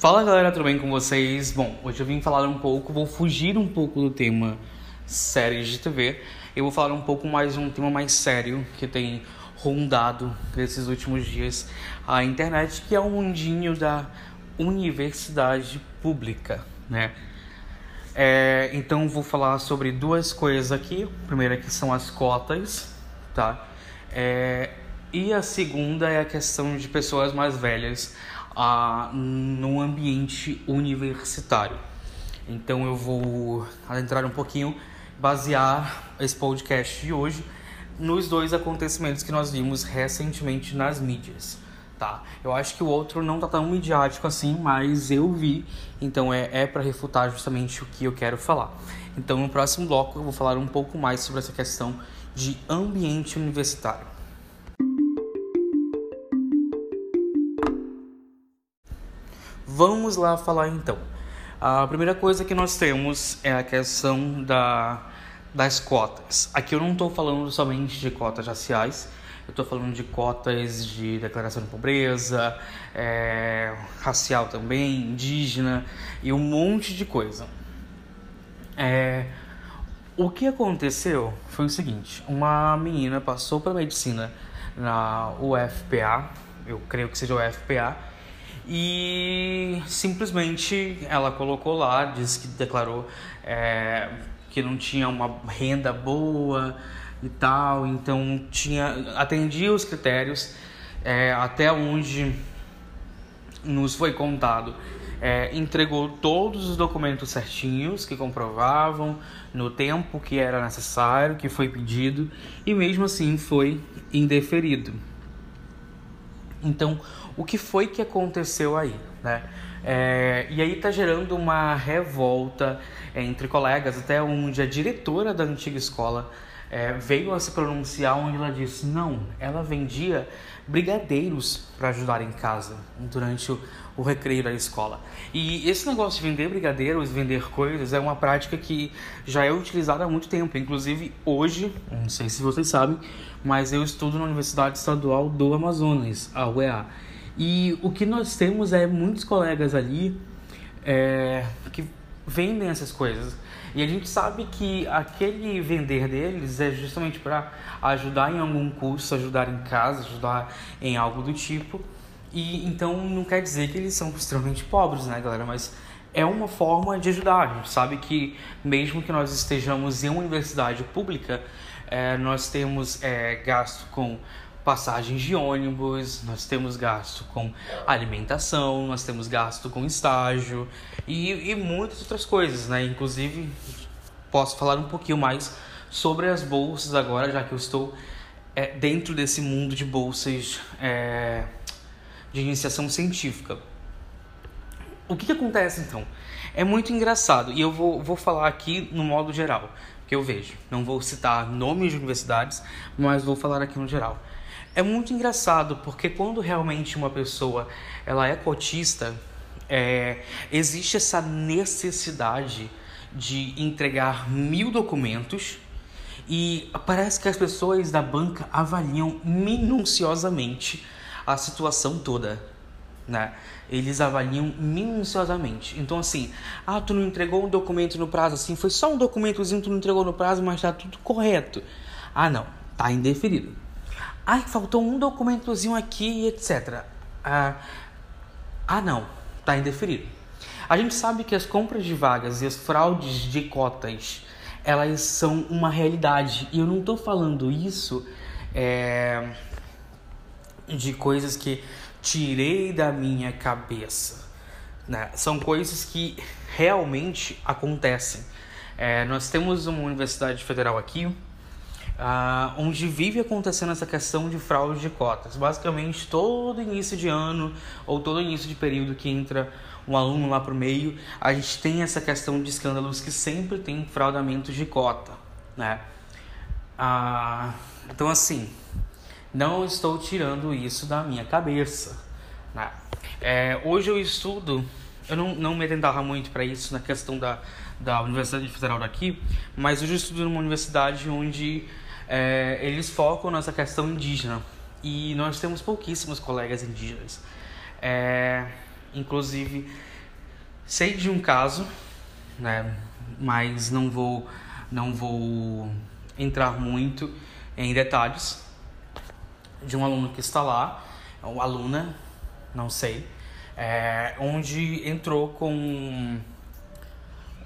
Fala galera, tudo bem com vocês? Bom, hoje eu vim falar um pouco, vou fugir um pouco do tema séries de TV. Eu vou falar um pouco mais de um tema mais sério que tem rondado nesses últimos dias a internet, que é o mundinho da universidade pública, né? É, então vou falar sobre duas coisas aqui. A primeira que são as cotas, tá? É, e a segunda é a questão de pessoas mais velhas no ambiente universitário. Então eu vou adentrar um pouquinho, basear esse podcast de hoje nos dois acontecimentos que nós vimos recentemente nas mídias. Tá. Eu acho que o outro não tá tão midiático assim, mas eu vi, então é, é para refutar justamente o que eu quero falar. Então no próximo bloco eu vou falar um pouco mais sobre essa questão de ambiente universitário. Vamos lá falar então. A primeira coisa que nós temos é a questão da, das cotas. Aqui eu não estou falando somente de cotas raciais, eu estou falando de cotas de declaração de pobreza, é, racial também, indígena e um monte de coisa. É, o que aconteceu foi o seguinte: uma menina passou para medicina na UFPA, eu creio que seja UFPA, e simplesmente ela colocou lá, disse que declarou é, que não tinha uma renda boa e tal, então tinha atendia os critérios é, até onde nos foi contado. É, entregou todos os documentos certinhos que comprovavam no tempo que era necessário, que foi pedido, e mesmo assim foi indeferido. Então, o que foi que aconteceu aí, né? É, e aí está gerando uma revolta entre colegas, até onde a diretora da antiga escola é, veio a se pronunciar, onde ela disse não, ela vendia brigadeiros para ajudar em casa durante o, o recreio da escola. E esse negócio de vender brigadeiros, vender coisas, é uma prática que já é utilizada há muito tempo. Inclusive hoje, não sei se vocês sabem, mas eu estudo na Universidade Estadual do Amazonas, a UEA. E o que nós temos é muitos colegas ali é, que vendem essas coisas. E a gente sabe que aquele vender deles é justamente para ajudar em algum curso, ajudar em casa, ajudar em algo do tipo. E então não quer dizer que eles são extremamente pobres, né, galera? Mas é uma forma de ajudar. A gente sabe que mesmo que nós estejamos em uma universidade pública, é, nós temos é, gasto com passagens de ônibus, nós temos gasto com alimentação, nós temos gasto com estágio e, e muitas outras coisas, né? Inclusive, posso falar um pouquinho mais sobre as bolsas agora, já que eu estou é, dentro desse mundo de bolsas é, de iniciação científica. O que, que acontece então? É muito engraçado e eu vou, vou falar aqui no modo geral que eu vejo. Não vou citar nomes de universidades, mas vou falar aqui no geral. É muito engraçado porque quando realmente uma pessoa ela é cotista, é, existe essa necessidade de entregar mil documentos e parece que as pessoas da banca avaliam minuciosamente a situação toda, né? Eles avaliam minuciosamente. Então assim, ah, tu não entregou um documento no prazo assim, foi só um documentozinho tu não entregou no prazo, mas tá tudo correto. Ah, não, tá indeferido. Ai, faltou um documentozinho aqui, etc. Ah, ah, não, tá indeferido. A gente sabe que as compras de vagas e as fraudes de cotas, elas são uma realidade. E eu não estou falando isso é, de coisas que tirei da minha cabeça. Né? São coisas que realmente acontecem. É, nós temos uma universidade federal aqui, Uh, onde vive acontecendo essa questão de fraude de cotas. Basicamente, todo início de ano ou todo início de período que entra um aluno lá para o meio, a gente tem essa questão de escândalos que sempre tem fraudamento de cota. Né? Uh, então, assim, não estou tirando isso da minha cabeça. Né? É, hoje eu estudo, eu não, não me atentava muito para isso na questão da, da Universidade Federal daqui, mas hoje eu estudo numa universidade onde é, eles focam nessa questão indígena e nós temos pouquíssimos colegas indígenas. É, inclusive, sei de um caso, né, mas não vou, não vou entrar muito em detalhes, de um aluno que está lá, uma aluna, não sei, é, onde entrou com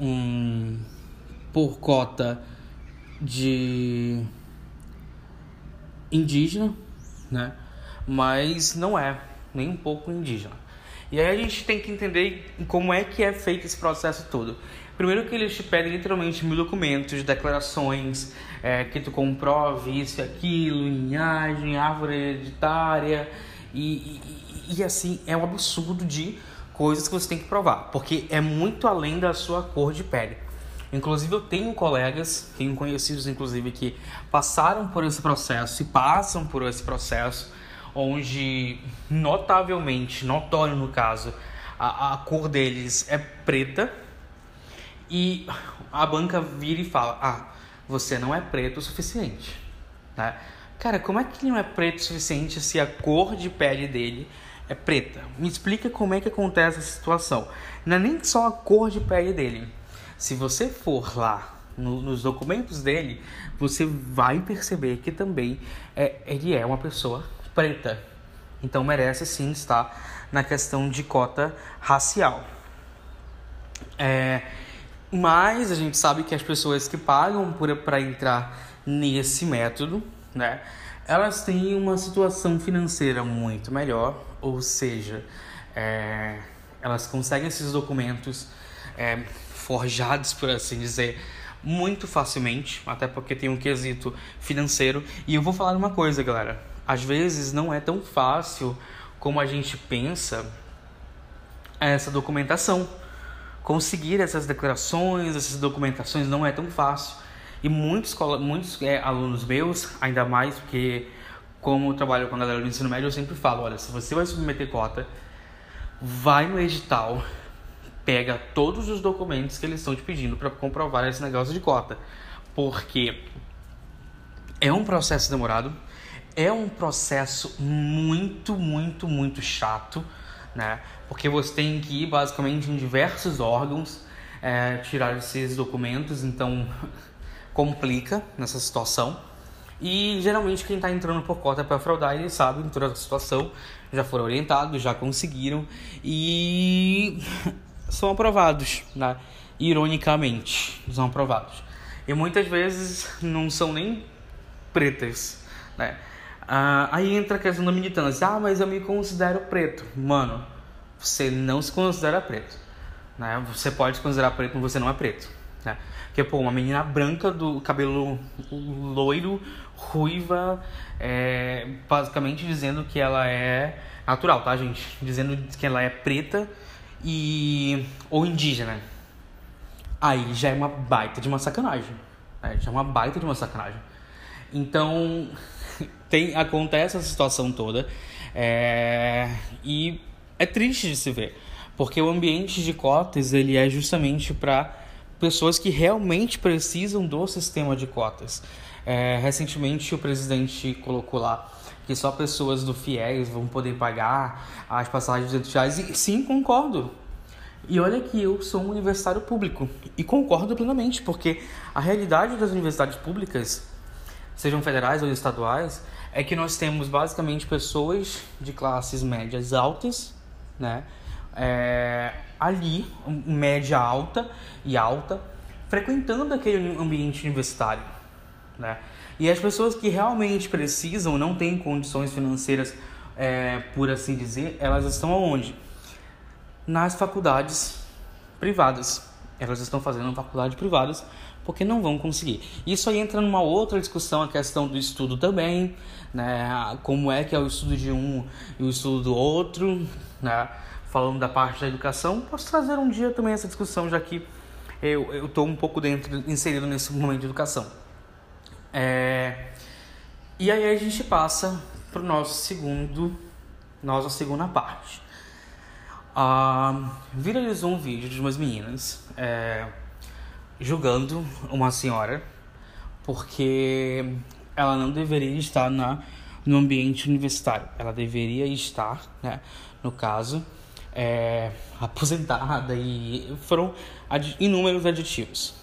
um por cota de indígena, né? Mas não é nem um pouco indígena. E aí a gente tem que entender como é que é feito esse processo todo. Primeiro que eles te pedem literalmente mil documentos, declarações, é, que tu comprove isso e aquilo, linhagem, árvore hereditária, e, e, e assim, é um absurdo de coisas que você tem que provar, porque é muito além da sua cor de pele. Inclusive eu tenho colegas, tenho conhecidos inclusive que passaram por esse processo e passam por esse processo, onde notavelmente, notório no caso, a, a cor deles é preta e a banca vira e fala: Ah, você não é preto o suficiente. Né? Cara, como é que ele não é preto o suficiente se a cor de pele dele é preta? Me explica como é que acontece essa situação. Não é nem só a cor de pele dele se você for lá no, nos documentos dele, você vai perceber que também é, ele é uma pessoa preta. Então merece sim estar na questão de cota racial. É, mas a gente sabe que as pessoas que pagam para entrar nesse método, né, elas têm uma situação financeira muito melhor, ou seja, é, elas conseguem esses documentos é, forjados, por assim dizer, muito facilmente, até porque tem um quesito financeiro. E eu vou falar uma coisa, galera. Às vezes não é tão fácil como a gente pensa essa documentação. Conseguir essas declarações, essas documentações não é tão fácil. E muitos, muitos é, alunos meus, ainda mais porque, como eu trabalho com a galera do ensino médio, eu sempre falo: olha, se você vai submeter cota, vai no edital, pega todos os documentos que eles estão te pedindo para comprovar esse negócio de cota. Porque é um processo demorado, é um processo muito, muito, muito chato, né? Porque você tem que ir basicamente em diversos órgãos é, tirar esses documentos, então complica nessa situação. E geralmente quem está entrando por cota para fraudar, eles sabem toda a situação, já foram orientados, já conseguiram e são aprovados, né? ironicamente, são aprovados. E muitas vezes não são nem pretas, né? Ah, aí entra a questão da militância. Ah, mas eu me considero preto. Mano, você não se considera preto. Né? Você pode se considerar preto, mas você não é preto. Né? Porque, pô, uma menina branca do cabelo loiro, ruiva, é, basicamente dizendo que ela é natural, tá, gente? Dizendo que ela é preta e ou indígena. Aí já é uma baita de uma sacanagem. Né? Já é uma baita de uma sacanagem. Então, tem, acontece essa situação toda. É, e é triste de se ver. Porque o ambiente de cotas ele é justamente para pessoas que realmente precisam do sistema de cotas. É, recentemente o presidente colocou lá que só pessoas do FIES vão poder pagar as passagens de 200 reais. E sim, concordo. E olha que eu sou um universitário público e concordo plenamente, porque a realidade das universidades públicas, sejam federais ou estaduais, é que nós temos basicamente pessoas de classes médias altas, né? É, ali, média alta e alta, frequentando aquele ambiente universitário, né? E as pessoas que realmente precisam, não têm condições financeiras, é, por assim dizer, elas estão onde? Nas faculdades privadas. Elas estão fazendo faculdades privadas porque não vão conseguir. Isso aí entra numa outra discussão, a questão do estudo também, né? Como é que é o estudo de um e o estudo do outro, né? Falando da parte da educação, posso trazer um dia também essa discussão, já que eu estou um pouco dentro, inserido nesse momento de educação. É... E aí a gente passa para o nosso segundo, nossa segunda parte. Ah, viralizou um vídeo de umas meninas é, julgando uma senhora porque ela não deveria estar na, no ambiente universitário. Ela deveria estar, né, no caso, é, aposentada e foram ad, inúmeros adjetivos.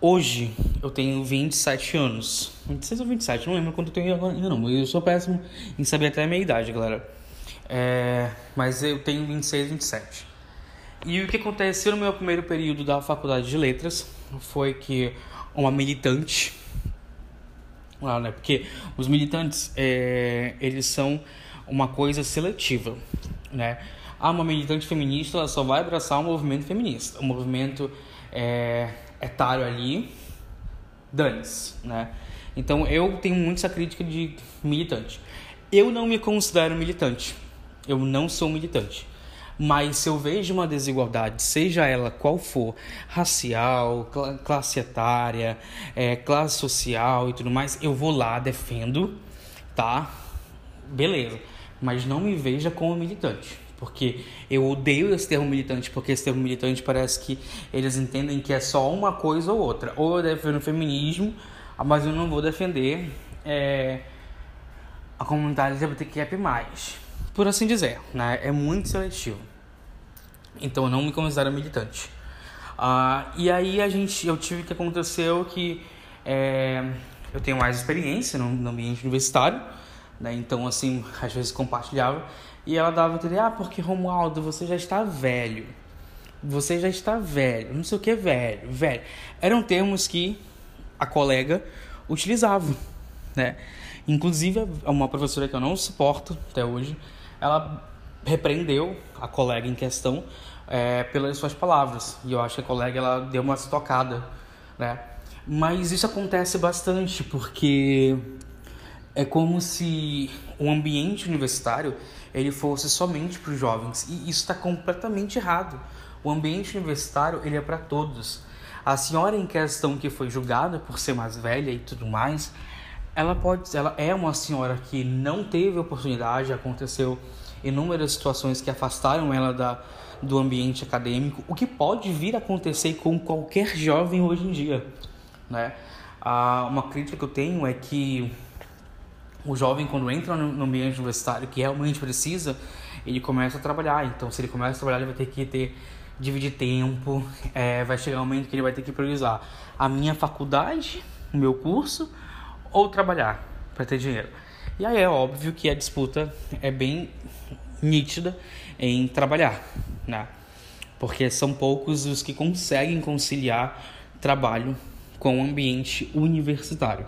Hoje eu tenho 27 anos. 26 ou 27, não lembro quanto eu tenho ainda não. Eu sou péssimo em saber até a minha idade, galera. É, mas eu tenho 26, 27. E o que aconteceu no meu primeiro período da faculdade de letras foi que uma militante, lá, né, porque os militantes é, eles são uma coisa seletiva, né? Ah, uma militante feminista ela só vai abraçar o um movimento feminista, o um movimento é, etário ali, dane-se, né? Então eu tenho muito essa crítica de militante. Eu não me considero militante. Eu não sou militante. Mas se eu vejo uma desigualdade, seja ela qual for, racial, cl classe etária, é, classe social e tudo mais, eu vou lá, defendo, tá? Beleza. Mas não me veja como militante. Porque eu odeio esse termo militante, porque esse termo militante parece que eles entendem que é só uma coisa ou outra. Ou eu defendo o feminismo, mas eu não vou defender é, a comunidade LGBTQIA+. Por assim dizer, né? É muito seletivo. Então eu não me considero militante. Uh, e aí a gente, eu tive que aconteceu que é, eu tenho mais experiência no, no ambiente universitário, né? Então assim, às vezes compartilhava e ela dava entender, ah, porque Romualdo, você já está velho. Você já está velho. Não sei o que velho, velho. Eram termos que a colega utilizava, né? Inclusive, uma professora que eu não suporto até hoje, ela repreendeu a colega em questão é, pelas suas palavras. E eu acho que a colega ela deu uma tocada, né? Mas isso acontece bastante porque é como se o ambiente universitário ele fosse somente para os jovens e isso está completamente errado. O ambiente universitário ele é para todos. A senhora em questão que foi julgada por ser mais velha e tudo mais, ela pode, ela é uma senhora que não teve oportunidade, aconteceu inúmeras situações que afastaram ela da, do ambiente acadêmico, o que pode vir a acontecer com qualquer jovem hoje em dia, né? Ah, uma crítica que eu tenho é que o jovem quando entra no ambiente universitário que realmente precisa, ele começa a trabalhar. Então, se ele começa a trabalhar, ele vai ter que ter dividir tempo, é, vai chegar um momento que ele vai ter que priorizar a minha faculdade, o meu curso ou trabalhar para ter dinheiro. E aí é óbvio que a disputa é bem nítida em trabalhar, né? Porque são poucos os que conseguem conciliar trabalho com o ambiente universitário.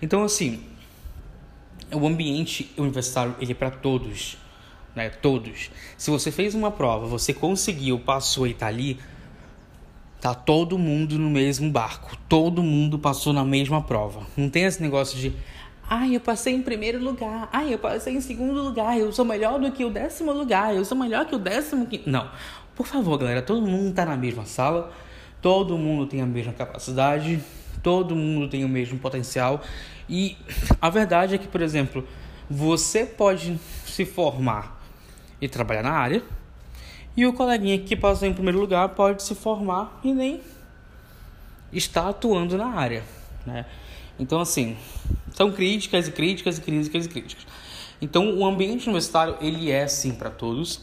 Então, assim, o ambiente universitário ele é para todos, né? Todos. Se você fez uma prova, você conseguiu, passou e tá ali, tá todo mundo no mesmo barco. Todo mundo passou na mesma prova. Não tem esse negócio de Ai, eu passei em primeiro lugar. Ai, eu passei em segundo lugar. Eu sou melhor do que o décimo lugar. Eu sou melhor que o décimo quinto. Não. Por favor, galera, todo mundo tá na mesma sala. Todo mundo tem a mesma capacidade. Todo mundo tem o mesmo potencial. E a verdade é que, por exemplo, você pode se formar e trabalhar na área, e o coleguinha que passou em primeiro lugar pode se formar e nem está atuando na área, né? Então, assim, são críticas e críticas e críticas e críticas. Então, o ambiente universitário, ele é, sim, para todos.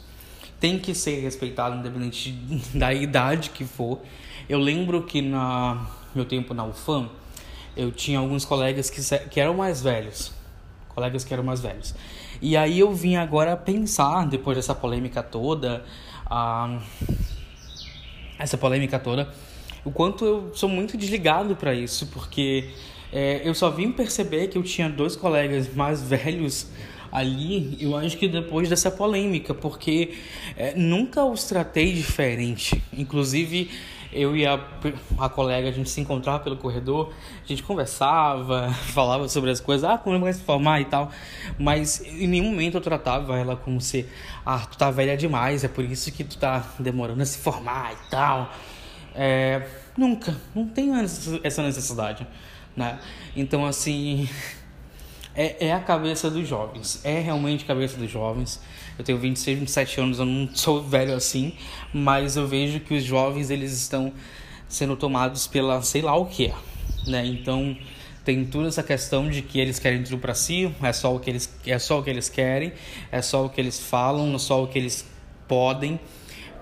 Tem que ser respeitado, independente da idade que for. Eu lembro que na meu tempo na UFAM, eu tinha alguns colegas que, que eram mais velhos. Colegas que eram mais velhos. E aí eu vim agora pensar, depois dessa polêmica toda, essa polêmica toda, o quanto eu sou muito desligado para isso, porque é, eu só vim perceber que eu tinha dois colegas mais velhos ali, eu acho que depois dessa polêmica, porque é, nunca os tratei diferente. Inclusive, eu e a, a colega, a gente se encontrava pelo corredor, a gente conversava, falava sobre as coisas, ah, como vai se formar e tal, mas em nenhum momento eu tratava ela como se, ah, tu tá velha demais, é por isso que tu tá demorando a se formar e tal. É, nunca, não tenho essa necessidade, né? Então, assim, é, é a cabeça dos jovens, é realmente a cabeça dos jovens. Eu tenho 26, 27 anos, eu não sou velho assim, mas eu vejo que os jovens eles estão sendo tomados pela sei lá o que, né? Então tem toda essa questão de que eles querem tudo para si, é só o que eles é só o que eles querem, é só o que eles falam, é só o que eles podem,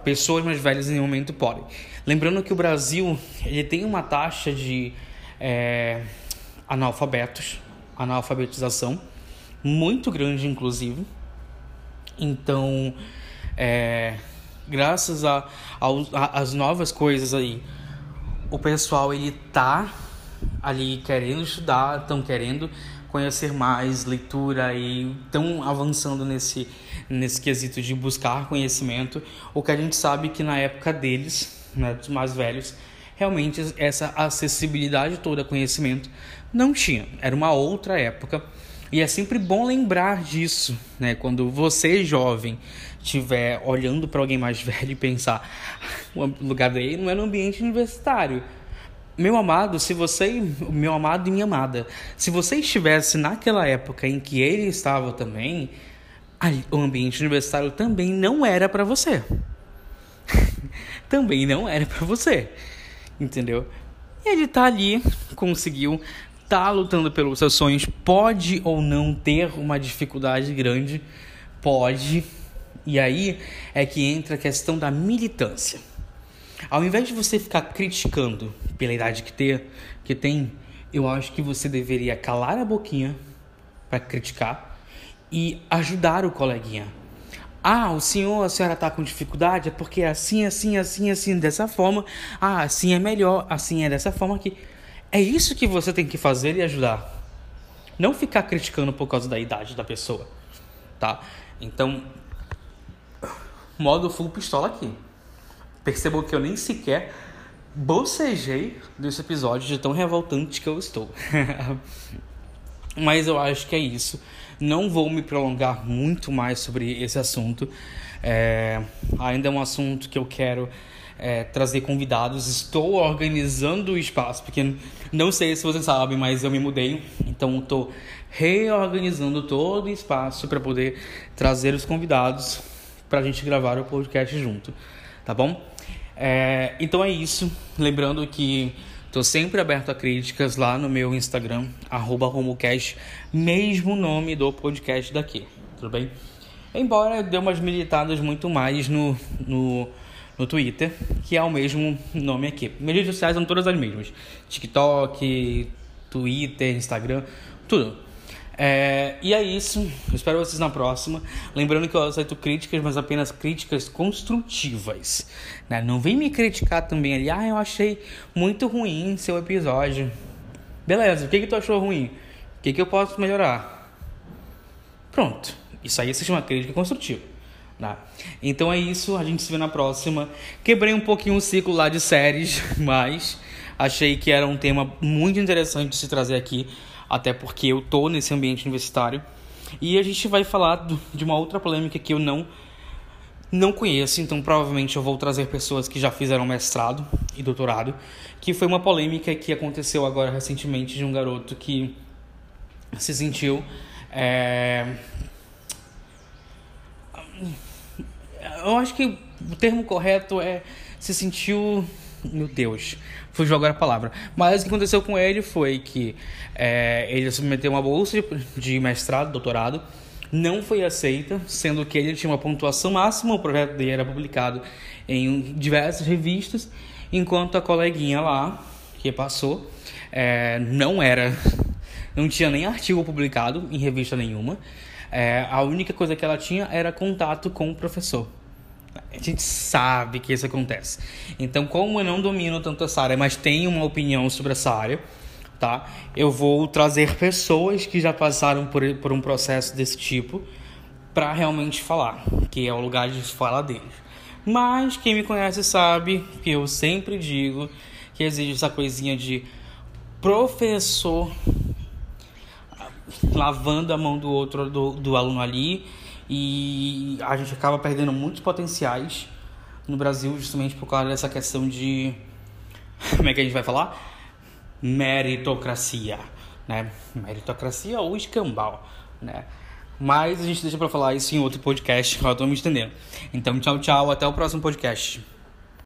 pessoas mais velhas em nenhum momento podem. Lembrando que o Brasil ele tem uma taxa de é, analfabetos, analfabetização, muito grande, inclusive. Então, é, graças a, as novas coisas aí, o pessoal ele tá ali querendo estudar, estão querendo conhecer mais leitura e estão avançando nesse nesse quesito de buscar conhecimento. O que a gente sabe que na época deles, né, dos mais velhos, realmente essa acessibilidade toda a conhecimento não tinha. Era uma outra época. E é sempre bom lembrar disso, né? Quando você, jovem, estiver olhando para alguém mais velho e pensar, o lugar dele não é no ambiente universitário. Meu amado, se você, meu amado e minha amada, se você estivesse naquela época em que ele estava também, o ambiente universitário também não era para você. também não era para você. Entendeu? E ele tá ali, conseguiu tá lutando pelos seus sonhos, pode ou não ter uma dificuldade grande, pode. E aí é que entra a questão da militância. Ao invés de você ficar criticando pela idade que, ter, que tem, eu acho que você deveria calar a boquinha para criticar e ajudar o coleguinha. Ah, o senhor, a senhora está com dificuldade, é porque é assim, assim, assim, assim, dessa forma. Ah, assim é melhor, assim é dessa forma que. É isso que você tem que fazer e ajudar. Não ficar criticando por causa da idade da pessoa, tá? Então, modo full pistola aqui. Percebam que eu nem sequer bocejei desse episódio de tão revoltante que eu estou. Mas eu acho que é isso. Não vou me prolongar muito mais sobre esse assunto. É, ainda é um assunto que eu quero é, trazer convidados. Estou organizando o espaço, porque não sei se vocês sabem, mas eu me mudei, então estou reorganizando todo o espaço para poder trazer os convidados para a gente gravar o podcast junto, tá bom? É, então é isso. Lembrando que estou sempre aberto a críticas lá no meu Instagram, RomoCast, mesmo nome do podcast daqui, tudo bem? Embora dê umas militadas muito mais no, no no Twitter, que é o mesmo nome aqui. Mídias sociais são todas as mesmas: TikTok, Twitter, Instagram, tudo. É, e é isso. Eu espero vocês na próxima. Lembrando que eu aceito críticas, mas apenas críticas construtivas. Né? Não vem me criticar também ali. Ah, eu achei muito ruim seu episódio. Beleza, o que, que tu achou ruim? O que, que eu posso melhorar? Pronto. Isso aí se chama crítica construtiva. Tá? Então é isso, a gente se vê na próxima. Quebrei um pouquinho o ciclo lá de séries, mas achei que era um tema muito interessante de se trazer aqui, até porque eu tô nesse ambiente universitário. E a gente vai falar de uma outra polêmica que eu não não conheço, então provavelmente eu vou trazer pessoas que já fizeram mestrado e doutorado, que foi uma polêmica que aconteceu agora recentemente de um garoto que se sentiu é eu acho que o termo correto é se sentiu. Meu Deus, fugiu agora a palavra. Mas o que aconteceu com ele foi que é, ele submeteu uma bolsa de, mestrado, doutorado, não foi aceita, sendo que ele tinha uma pontuação máxima, o projeto dele era publicado em diversas revistas, enquanto a coleguinha lá, que passou, é, não era, não tinha nem artigo publicado em revista nenhuma. É, a única coisa que ela tinha era contato com o professor. A gente sabe que isso acontece. Então, como eu não domino tanto essa área, mas tenho uma opinião sobre essa área, tá? Eu vou trazer pessoas que já passaram por, por um processo desse tipo para realmente falar, que é o lugar de fala deles. Mas quem me conhece sabe que eu sempre digo que existe essa coisinha de professor lavando a mão do outro do, do aluno ali e a gente acaba perdendo muitos potenciais no Brasil justamente por causa dessa questão de como é que a gente vai falar? Meritocracia, né? Meritocracia ou escambau, né? Mas a gente deixa para falar isso em outro podcast, eu tô me estendendo. Então, tchau, tchau, até o próximo podcast.